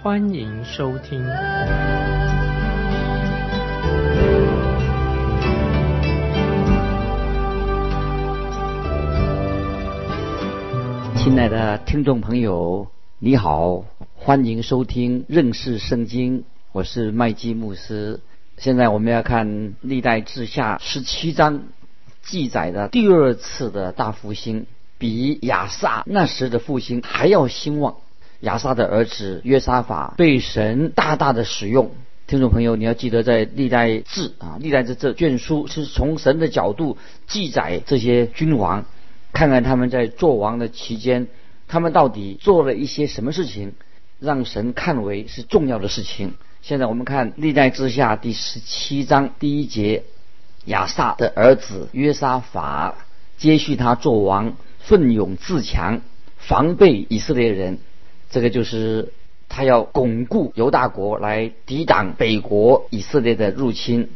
欢迎收听。亲爱的听众朋友，你好，欢迎收听认识圣经，我是麦基牧师。现在我们要看历代志下十七章记载的第二次的大复兴，比亚萨那时的复兴还要兴旺。亚萨的儿子约沙法被神大大的使用。听众朋友，你要记得，在历代志啊，历代志这卷书是从神的角度记载这些君王。看看他们在做王的期间，他们到底做了一些什么事情，让神看为是重要的事情。现在我们看历代之下第十七章第一节，亚萨的儿子约沙法接续他做王，奋勇自强，防备以色列人。这个就是他要巩固犹大国，来抵挡北国以色列的入侵。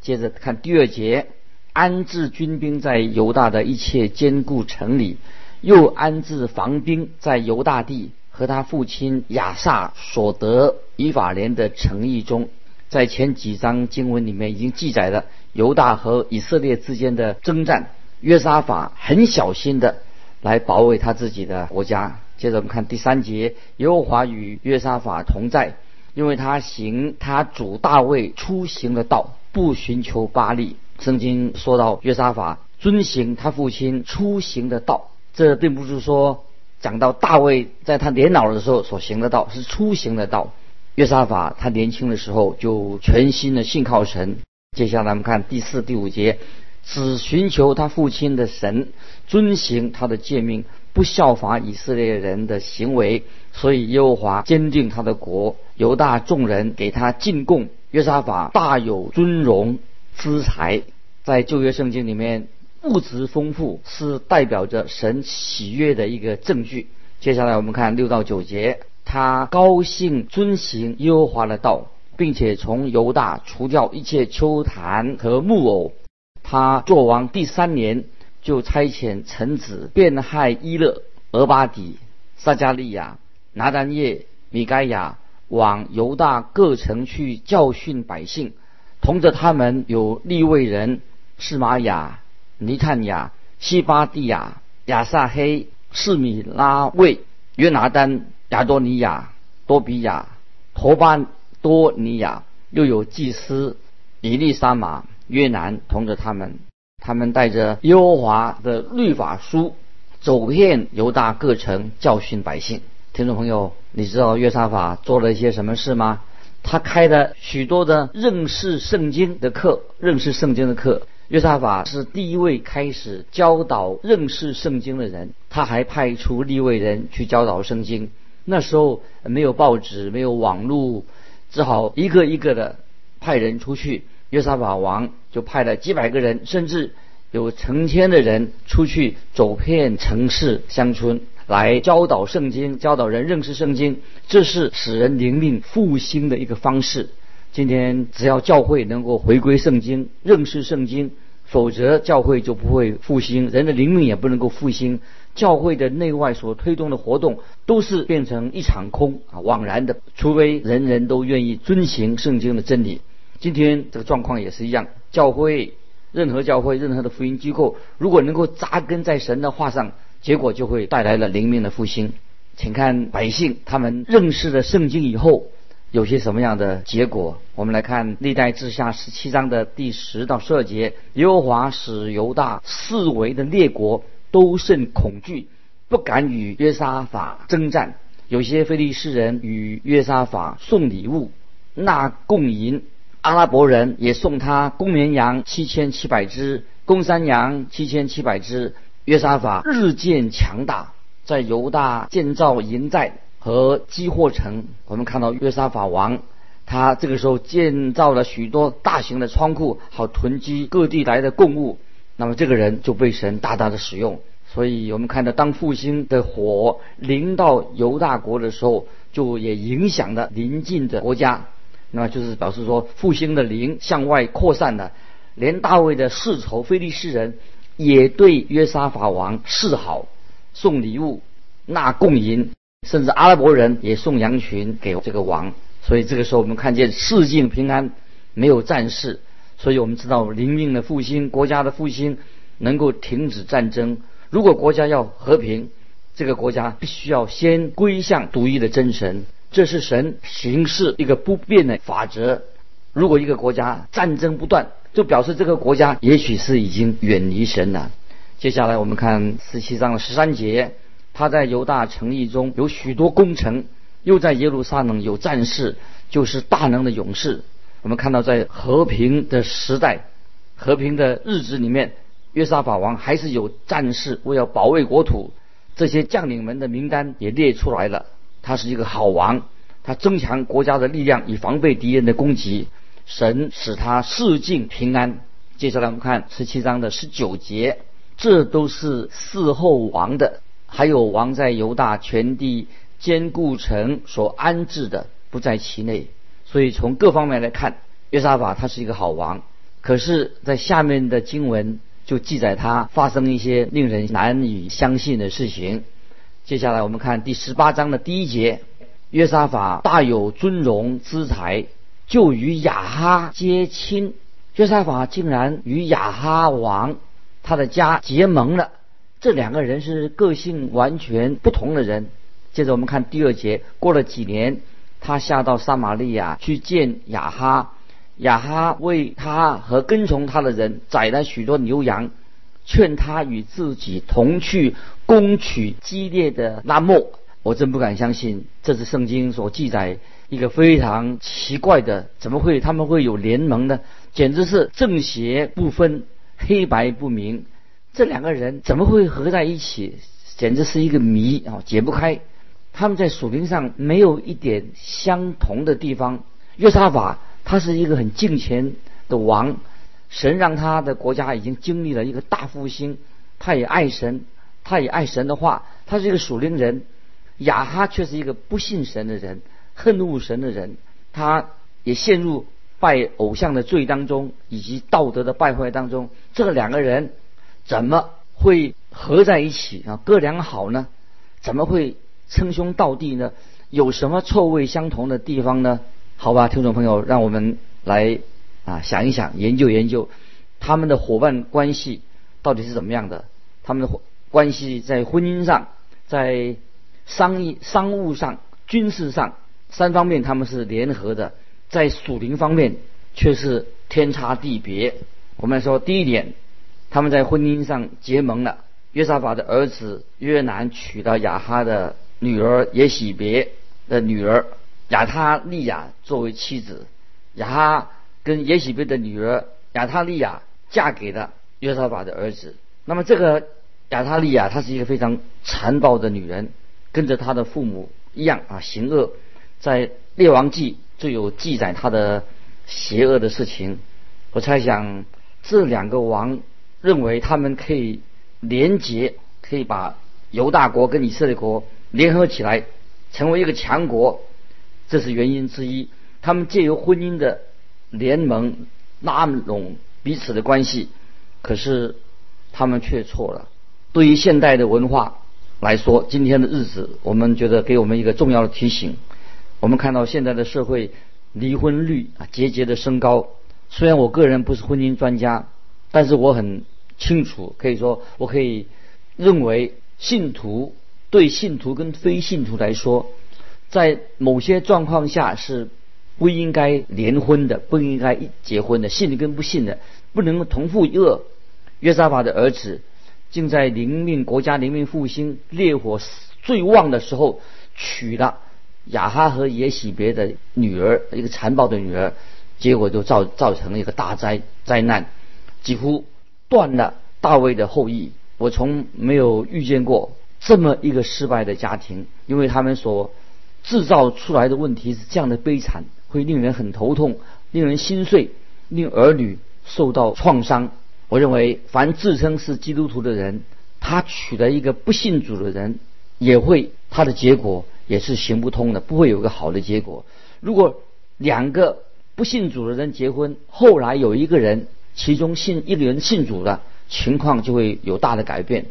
接着看第二节。安置军兵在犹大的一切坚固城里，又安置防兵在犹大地和他父亲亚萨所得以法莲的城邑中。在前几章经文里面已经记载了犹大和以色列之间的征战。约沙法很小心的来保卫他自己的国家。接着我们看第三节，耶和华与约沙法同在，因为他行他主大卫出行的道，不寻求巴利。圣经说到约沙法遵行他父亲出行的道，这并不是说讲到大卫在他年老的时候所行的道，是出行的道。约沙法他年轻的时候就全心的信靠神。接下来我们看第四、第五节，只寻求他父亲的神，遵行他的诫命，不效法以色列人的行为。所以耶和华坚定他的国，犹大众人给他进贡。约沙法大有尊荣。资财在旧约圣经里面，物质丰富是代表着神喜悦的一个证据。接下来我们看六到九节，他高兴遵行耶和华的道，并且从犹大除掉一切丘坛和木偶。他做王第三年，就差遣臣子变害伊勒、俄巴底、撒加利亚、拿丹叶、米该亚往犹大各城去教训百姓。同着他们有利未人示玛雅、尼探雅、西巴蒂亚、亚撒黑、示米拉卫、约拿丹、亚多尼亚、多比亚、托巴多尼亚，又有祭司以利沙玛、约南同着他们。他们带着优华的律法书，走遍犹大各城，教训百姓。听众朋友，你知道约沙法做了一些什么事吗？他开的许多的认识圣经的课，认识圣经的课。约沙法是第一位开始教导认识圣经的人。他还派出立位人去教导圣经。那时候没有报纸，没有网络，只好一个一个的派人出去。约沙法王就派了几百个人，甚至有成千的人出去走遍城市乡村。来教导圣经，教导人认识圣经，这是使人灵命复兴的一个方式。今天只要教会能够回归圣经，认识圣经，否则教会就不会复兴，人的灵命也不能够复兴。教会的内外所推动的活动都是变成一场空啊，枉然的。除非人人都愿意遵行圣经的真理。今天这个状况也是一样，教会任何教会任何的福音机构，如果能够扎根在神的话上。结果就会带来了灵命的复兴，请看百姓他们认识了圣经以后有些什么样的结果？我们来看历代志下十七章的第十到十二节：耶和华使犹大四围的列国都甚恐惧，不敢与约沙法征战。有些非利士人与约沙法送礼物，纳贡银；阿拉伯人也送他公绵羊七千七百只，公山羊七千七百只。约沙法日渐强大，在犹大建造营寨和积货城。我们看到约沙法王，他这个时候建造了许多大型的仓库，好囤积各地来的贡物。那么这个人就被神大大的使用。所以我们看到，当复兴的火临到犹大国的时候，就也影响了邻近的国家。那么就是表示说，复兴的灵向外扩散了。连大卫的世仇非利士人也对约沙法王示好，送礼物、纳贡银，甚至阿拉伯人也送羊群给这个王。所以这个时候，我们看见世境平安，没有战事。所以我们知道，灵命的复兴、国家的复兴，能够停止战争。如果国家要和平，这个国家必须要先归向独一的真神。这是神行事一个不变的法则。如果一个国家战争不断，就表示这个国家也许是已经远离神了。接下来我们看十七章的十三节，他在犹大城邑中有许多工程。又在耶路撒冷有战士，就是大能的勇士。我们看到，在和平的时代、和平的日子里面，约沙法王还是有战士为了保卫国土。这些将领们的名单也列出来了。他是一个好王，他增强国家的力量，以防备敌人的攻击。神使他世境平安。接下来我们看十七章的十九节，这都是嗣后王的，还有王在犹大全地。坚固城所安置的不在其内，所以从各方面来看，约沙法他是一个好王。可是，在下面的经文就记载他发生一些令人难以相信的事情。接下来我们看第十八章的第一节：约沙法大有尊荣资财，就与雅哈结亲。约沙法竟然与雅哈王他的家结盟了。这两个人是个性完全不同的人。接着我们看第二节，过了几年，他下到撒玛利亚去见雅哈，雅哈为他和跟从他的人宰了许多牛羊，劝他与自己同去攻取激烈的拉莫。我真不敢相信，这是圣经所记载一个非常奇怪的，怎么会他们会有联盟呢？简直是正邪不分，黑白不明，这两个人怎么会合在一起？简直是一个谜啊，解不开。他们在属灵上没有一点相同的地方。约沙法他是一个很敬虔的王，神让他的国家已经经历了一个大复兴，他也爱神，他也爱神的话，他是一个属灵人。亚哈却是一个不信神的人，恨恶神的人，他也陷入拜偶像的罪当中，以及道德的败坏当中。这两个人怎么会合在一起啊？哥俩好呢？怎么会？称兄道弟呢，有什么臭味相同的地方呢？好吧，听众朋友，让我们来啊想一想，研究研究他们的伙伴关系到底是怎么样的？他们的关系在婚姻上、在商业、商务上、军事上三方面他们是联合的，在属灵方面却是天差地别。我们来说第一点，他们在婚姻上结盟了。约沙法的儿子约南娶了亚哈的。女儿也喜别的女儿亚他利亚作为妻子，亚哈跟耶喜别的女儿亚他利亚嫁给了约沙法的儿子。那么这个亚他利亚她是一个非常残暴的女人，跟着她的父母一样啊行恶，在列王记就有记载她的邪恶的事情。我猜想这两个王认为他们可以联结，可以把犹大国跟以色列国。联合起来成为一个强国，这是原因之一。他们借由婚姻的联盟拉拢彼此的关系，可是他们却错了。对于现代的文化来说，今天的日子，我们觉得给我们一个重要的提醒。我们看到现在的社会离婚率啊节节的升高。虽然我个人不是婚姻专家，但是我很清楚，可以说我可以认为信徒。对信徒跟非信徒来说，在某些状况下是不应该联婚的，不应该结婚的。信跟不信的不能同父异恶。约沙法的儿子竟在灵命国家灵命复兴烈火最旺的时候，娶了雅哈和耶喜别的女儿，一个残暴的女儿，结果就造造成了一个大灾灾难，几乎断了大卫的后裔。我从没有遇见过。这么一个失败的家庭，因为他们所制造出来的问题是这样的悲惨，会令人很头痛，令人心碎，令儿女受到创伤。我认为，凡自称是基督徒的人，他娶了一个不信主的人，也会他的结果也是行不通的，不会有个好的结果。如果两个不信主的人结婚，后来有一个人其中信一个人信主了，情况就会有大的改变。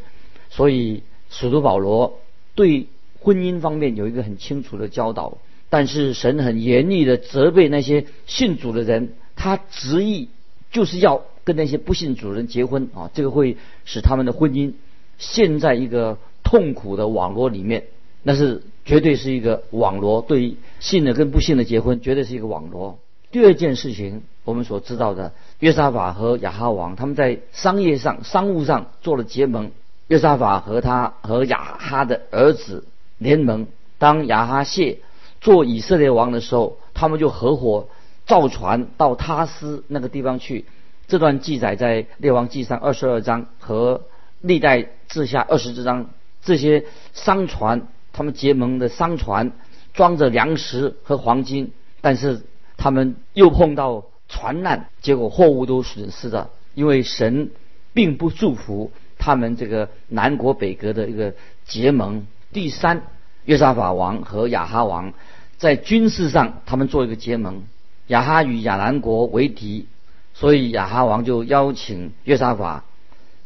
所以，使徒保罗对婚姻方面有一个很清楚的教导，但是神很严厉的责备那些信主的人，他执意就是要跟那些不信主人结婚啊，这个会使他们的婚姻陷在一个痛苦的网络里面，那是绝对是一个网络，对于信的跟不信的结婚绝对是一个网络。第二件事情，我们所知道的，约沙法和亚哈王他们在商业上、商务上做了结盟。约沙法和他和亚哈的儿子联盟，当亚哈谢做以色列王的时候，他们就合伙造船到他斯那个地方去。这段记载在列王记上二十二章和历代志下二十章。这些商船，他们结盟的商船装着粮食和黄金，但是他们又碰到船难，结果货物都损失了，因为神并不祝福。他们这个南国北国的一个结盟。第三，约沙法王和亚哈王在军事上他们做一个结盟。亚哈与亚兰国为敌，所以亚哈王就邀请约沙法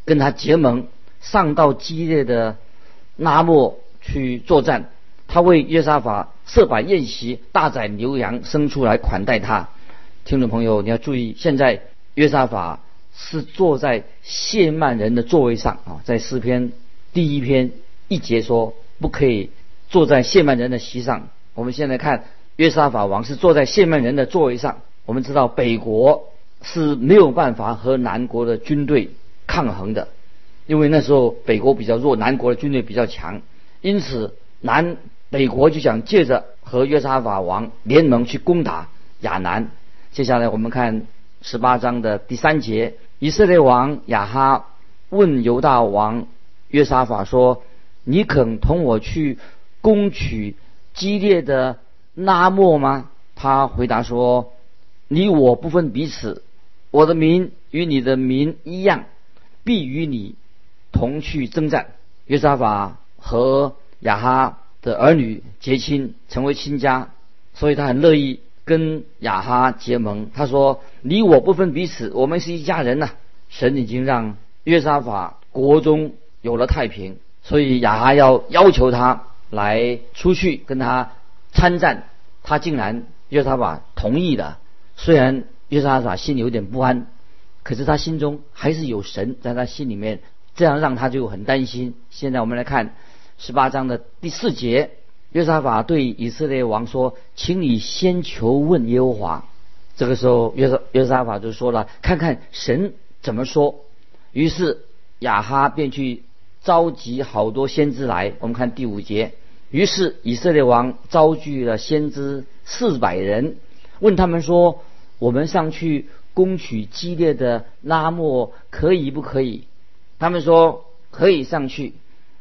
跟他结盟，上到激烈的拉莫去作战。他为约沙法设摆宴席，大宰牛羊牲畜来款待他。听众朋友，你要注意，现在约沙法。是坐在谢曼人的座位上啊，在诗篇第一篇一节说不可以坐在谢曼人的席上。我们现在看约沙法王是坐在谢曼人的座位上。我们知道北国是没有办法和南国的军队抗衡的，因为那时候北国比较弱，南国的军队比较强，因此南北国就想借着和约沙法王联盟去攻打亚南。接下来我们看十八章的第三节。以色列王亚哈问犹大王约沙法说：“你肯同我去攻取激烈的拉莫吗？”他回答说：“你我不分彼此，我的民与你的民一样，必与你同去征战。”约沙法和亚哈的儿女结亲，成为亲家，所以他很乐意。跟亚哈结盟，他说：“你我不分彼此，我们是一家人呐。”神已经让约沙法国中有了太平，所以亚哈要要求他来出去跟他参战，他竟然约沙法同意了。虽然约沙法心里有点不安，可是他心中还是有神在他心里面，这样让他就很担心。现在我们来看十八章的第四节。约沙法对以色列王说：“请你先求问耶和华。”这个时候，约沙约沙法就说了：“看看神怎么说。”于是亚哈便去召集好多先知来。我们看第五节。于是以色列王召聚了先知四百人，问他们说：“我们上去攻取激烈的拉莫，可以不可以？”他们说：“可以上去。”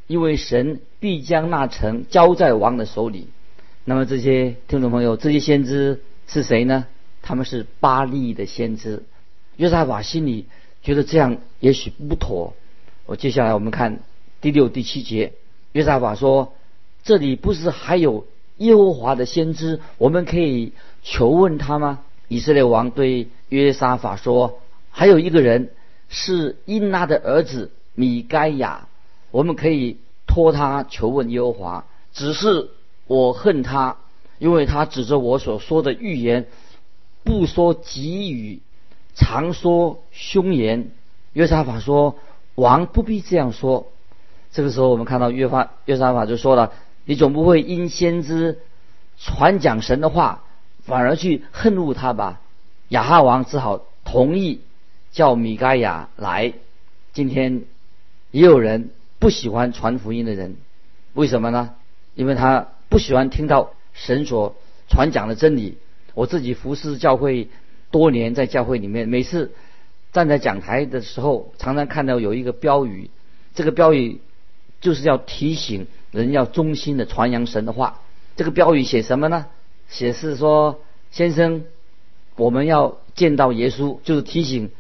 因为神必将那城交在王的手里。那么这些听众朋友，这些先知是谁呢？他们是巴利的先知。约沙法心里觉得这样也许不妥。我接下来我们看第六、第七节。约沙法说：“这里不是还有耶和华的先知，我们可以求问他吗？”以色列王对约沙法说：“还有一个人是因拉的儿子米该亚。”我们可以托他求问耶和华，只是我恨他，因为他指着我所说的预言，不说吉语，常说凶言。约沙法说：“王不必这样说。”这个时候，我们看到约法约沙法就说了：“你总不会因先知传讲神的话，反而去恨恶他吧？”亚哈王只好同意叫米该亚来。今天也有人。不喜欢传福音的人，为什么呢？因为他不喜欢听到神所传讲的真理。我自己服侍教会多年，在教会里面，每次站在讲台的时候，常常看到有一个标语，这个标语就是要提醒人要忠心的传扬神的话。这个标语写什么呢？写是说先生，我们要见到耶稣，就是提醒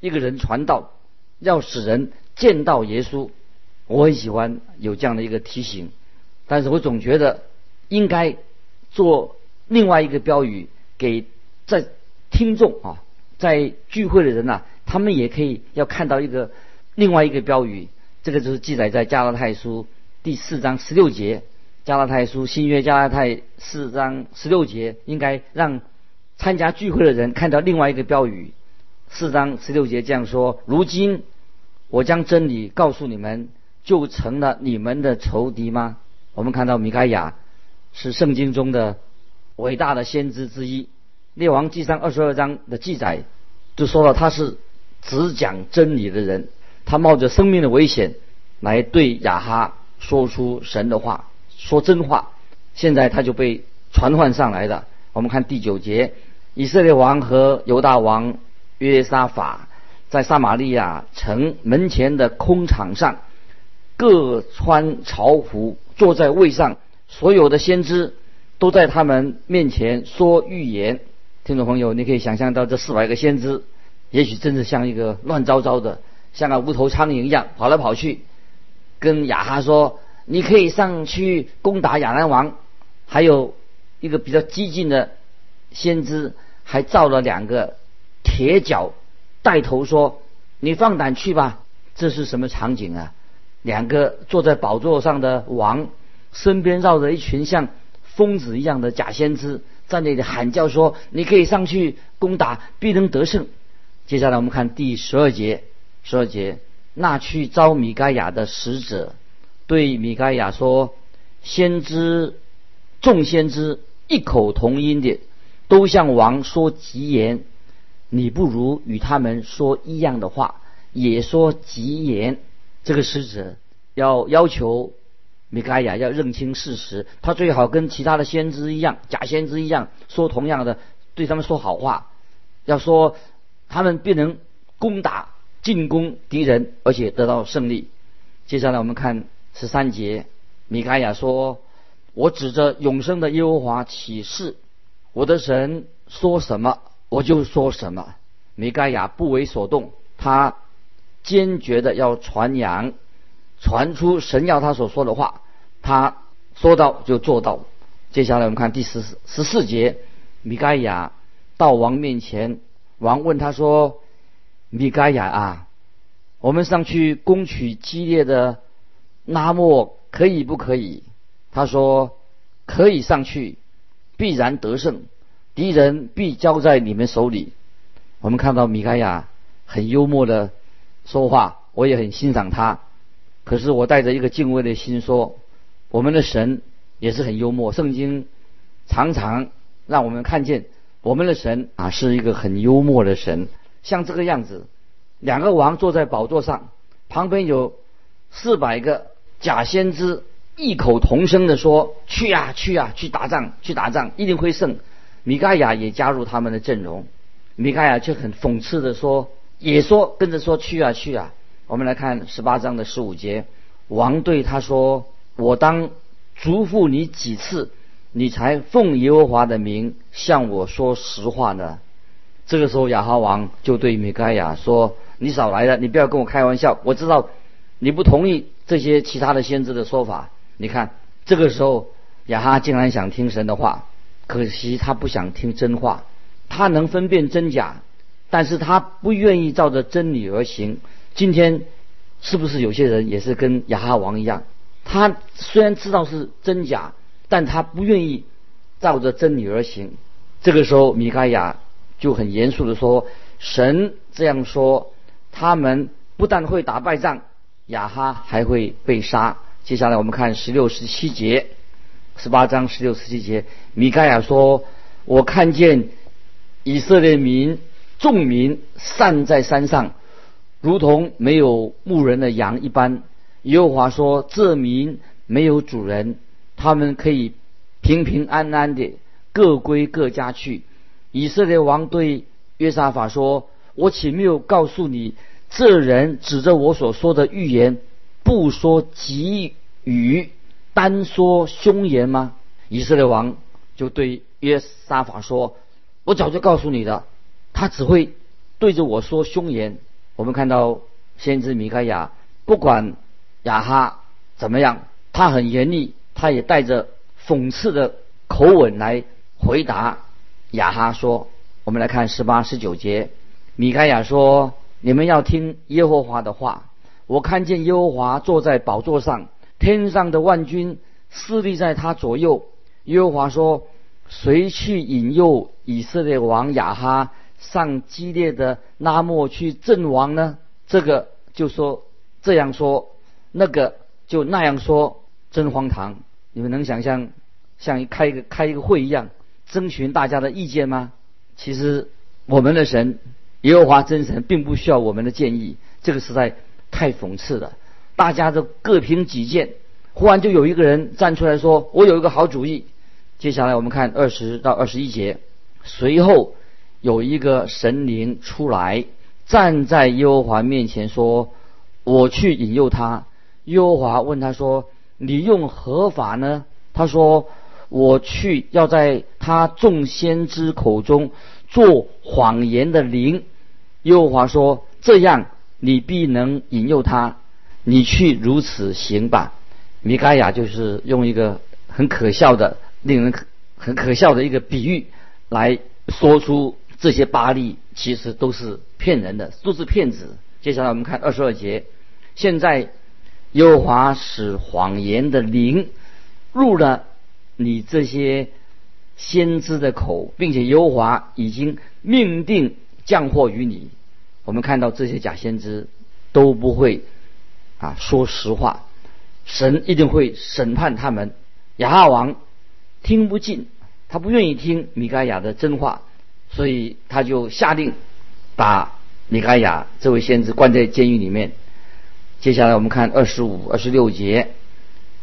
一个人传道，要使人见到耶稣。我很喜欢有这样的一个提醒，但是我总觉得应该做另外一个标语，给在听众啊，在聚会的人呐，他们也可以要看到一个另外一个标语。这个就是记载在加拉太书第四章十六节。加拉太书新约加拉太四章十六节，应该让参加聚会的人看到另外一个标语。四章十六节这样说：如今我将真理告诉你们。就成了你们的仇敌吗？我们看到米开亚是圣经中的伟大的先知之一，《列王纪上》二十二章的记载就说了他是只讲真理的人，他冒着生命的危险来对亚哈说出神的话，说真话。现在他就被传唤上来的。我们看第九节，以色列王和犹大王约沙法在撒玛利亚城门前的空场上。各穿朝服，坐在位上，所有的先知都在他们面前说预言。听众朋友，你可以想象到这四百个先知，也许真是像一个乱糟糟的，像个无头苍蝇一样跑来跑去，跟亚哈说：“你可以上去攻打亚兰王。”还有一个比较激进的先知，还造了两个铁脚，带头说：“你放胆去吧。”这是什么场景啊？两个坐在宝座上的王，身边绕着一群像疯子一样的假先知，在那里喊叫说：“你可以上去攻打，必能得胜。”接下来我们看第十二节，十二节，那去招米该亚的使者对米该亚说：“先知众先知异口同音的都向王说吉言，你不如与他们说一样的话，也说吉言。”这个使者要要求米盖亚要认清事实，他最好跟其他的先知一样，假先知一样，说同样的，对他们说好话，要说他们必能攻打进攻敌人，而且得到胜利。接下来我们看十三节，米盖亚说：“我指着永生的耶和华起誓，我的神说什么，我就说什么。”米盖亚不为所动，他。坚决的要传扬，传出神要他所说的话，他说到就做到。接下来我们看第十十四节，米盖亚到王面前，王问他说：“米盖亚啊，我们上去攻取激烈的拉莫可以不可以？”他说：“可以上去，必然得胜，敌人必交在你们手里。”我们看到米盖亚很幽默的。说话我也很欣赏他，可是我带着一个敬畏的心说，我们的神也是很幽默。圣经常常让我们看见我们的神啊是一个很幽默的神，像这个样子，两个王坐在宝座上，旁边有四百个假先知，异口同声的说：“去啊，去啊，去打仗，去打仗，一定会胜。”米盖亚也加入他们的阵容，米盖亚却很讽刺的说。也说跟着说去啊去啊！我们来看十八章的十五节，王对他说：“我当嘱咐你几次，你才奉耶和华的名向我说实话呢？”这个时候亚哈王就对米盖亚说：“你少来了，你不要跟我开玩笑。我知道你不同意这些其他的先知的说法。你看，这个时候亚哈竟然想听神的话，可惜他不想听真话，他能分辨真假。”但是他不愿意照着真理而行。今天是不是有些人也是跟亚哈王一样？他虽然知道是真假，但他不愿意照着真理而行。这个时候，米开亚就很严肃的说：“神这样说，他们不但会打败仗，亚哈还会被杀。”接下来我们看十六、十七节，十八章十六、十七节，米盖亚说：“我看见以色列民。”众民散在山上，如同没有牧人的羊一般。耶和华说：“这民没有主人，他们可以平平安安的各归各家去。”以色列王对约沙法说：“我岂没有告诉你，这人指着我所说的预言，不说吉语，单说凶言吗？”以色列王就对约沙法说：“我早就告诉你的，他只会对着我说凶言。我们看到先知米开亚，不管亚哈怎么样，他很严厉，他也带着讽刺的口吻来回答亚哈说：“我们来看十八、十九节，米开亚说：你们要听耶和华的话。我看见耶和华坐在宝座上，天上的万军侍立在他左右。耶和华说。”谁去引诱以色列王亚哈上激烈的拉莫去阵亡呢？这个就说这样说，那个就那样说，真荒唐！你们能想象像开一个开一个会一样，征询大家的意见吗？其实我们的神耶和华真神并不需要我们的建议，这个实在太讽刺了。大家都各凭己见，忽然就有一个人站出来说：“我有一个好主意。”接下来我们看二十到二十一节，随后有一个神灵出来，站在耶和华面前说：“我去引诱他。”耶和华问他说：“你用何法呢？”他说：“我去要在他众先知口中做谎言的灵。”耶和华说：“这样你必能引诱他。你去如此行吧。”米盖亚就是用一个很可笑的。令人很可笑的一个比喻，来说出这些巴利其实都是骗人的，都是骗子。接下来我们看二十二节，现在耶和华使谎言的灵入了你这些先知的口，并且优华已经命定降祸于你。我们看到这些假先知都不会啊说实话，神一定会审判他们。亚哈王。听不进，他不愿意听米该亚的真话，所以他就下令把米该亚这位先知关在监狱里面。接下来我们看二十五、二十六节，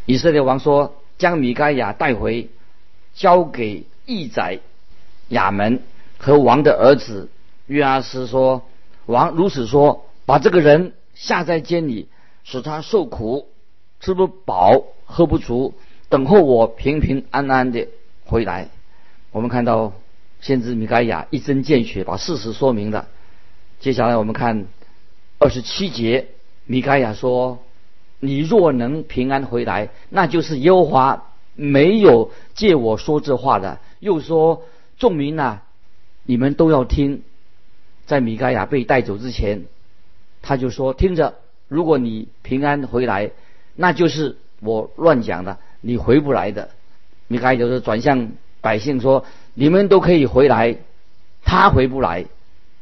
以色列王说：“将米该亚带回，交给义宰亚门和王的儿子约阿斯说：王如此说，把这个人下在监里，使他受苦，吃不饱，喝不足。”等候我平平安安的回来。我们看到先知米盖亚一针见血把事实说明了。接下来我们看二十七节，米盖亚说：“你若能平安回来，那就是耶和华没有借我说这话的。”又说：“众民呐，你们都要听。”在米该亚被带走之前，他就说：“听着，如果你平安回来，那就是我乱讲的。”你回不来的，米开就是转向百姓说：“你们都可以回来，他回不来。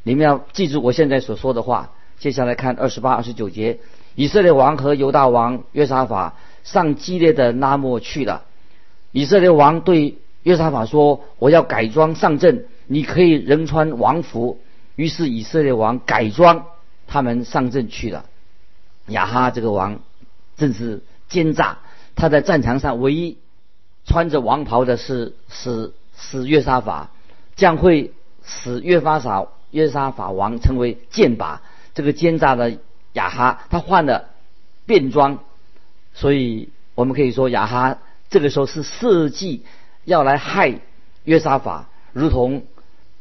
你们要记住我现在所说的话。”接下来看二十八、二十九节，以色列王和犹大王约沙法上激烈的拉莫去了。以色列王对约沙法说：“我要改装上阵，你可以仍穿王服。”于是以色列王改装，他们上阵去了。亚哈这个王正是奸诈。他在战场上唯一穿着王袍的是是是约沙法，将会使约法撒约沙法王成为剑靶。这个奸诈的亚哈，他换了便装，所以我们可以说亚哈这个时候是设计要来害约沙法，如同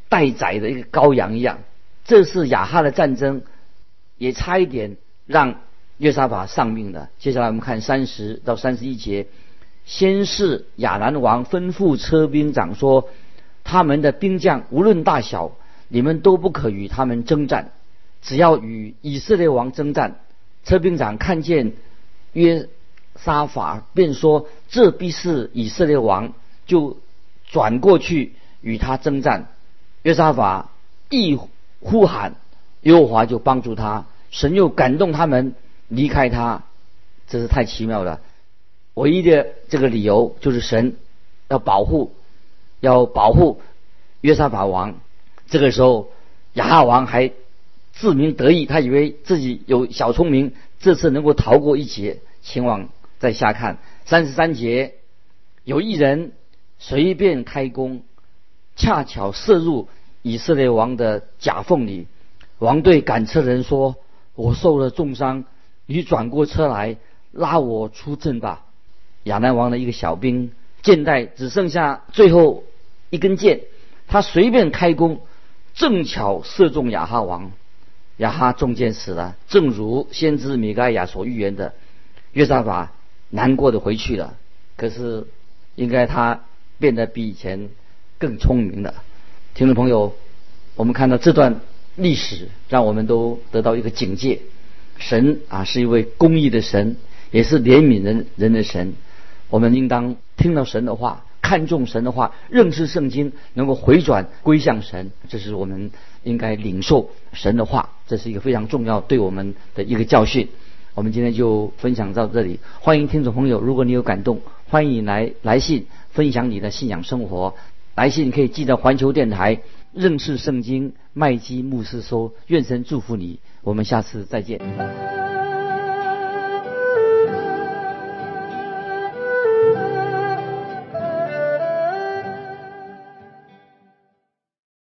待宰的一个羔羊一样。这是亚哈的战争，也差一点让。约沙法丧命的。接下来我们看三十到三十一节。先是亚兰王吩咐车兵长说：“他们的兵将无论大小，你们都不可与他们征战，只要与以色列王征战。”车兵长看见约沙法，便说：“这必是以色列王。”就转过去与他征战。约沙法一呼喊，耶和华就帮助他，神又感动他们。离开他，这是太奇妙了。唯一的这个理由就是神要保护，要保护约沙法王。这个时候，亚哈王还自鸣得意，他以为自己有小聪明，这次能够逃过一劫。前往再下看三十三节，有一人随便开弓，恰巧射入以色列王的甲缝里。王对赶车人说：“我受了重伤。”你转过车来拉我出阵吧！亚南王的一个小兵，箭袋只剩下最后一根箭，他随便开弓，正巧射中亚哈王，亚哈中箭死了。正如先知米盖亚所预言的，约沙法难过的回去了。可是，应该他变得比以前更聪明了。听众朋友，我们看到这段历史，让我们都得到一个警戒：神啊，是一位公义的神，也是怜悯人人的神。我们应当听到神的话。看重神的话，认识圣经，能够回转归向神，这是我们应该领受神的话，这是一个非常重要对我们的一个教训。我们今天就分享到这里，欢迎听众朋友，如果你有感动，欢迎来来信分享你的信仰生活。来信可以寄到环球电台认识圣经麦基牧师说，愿神祝福你，我们下次再见。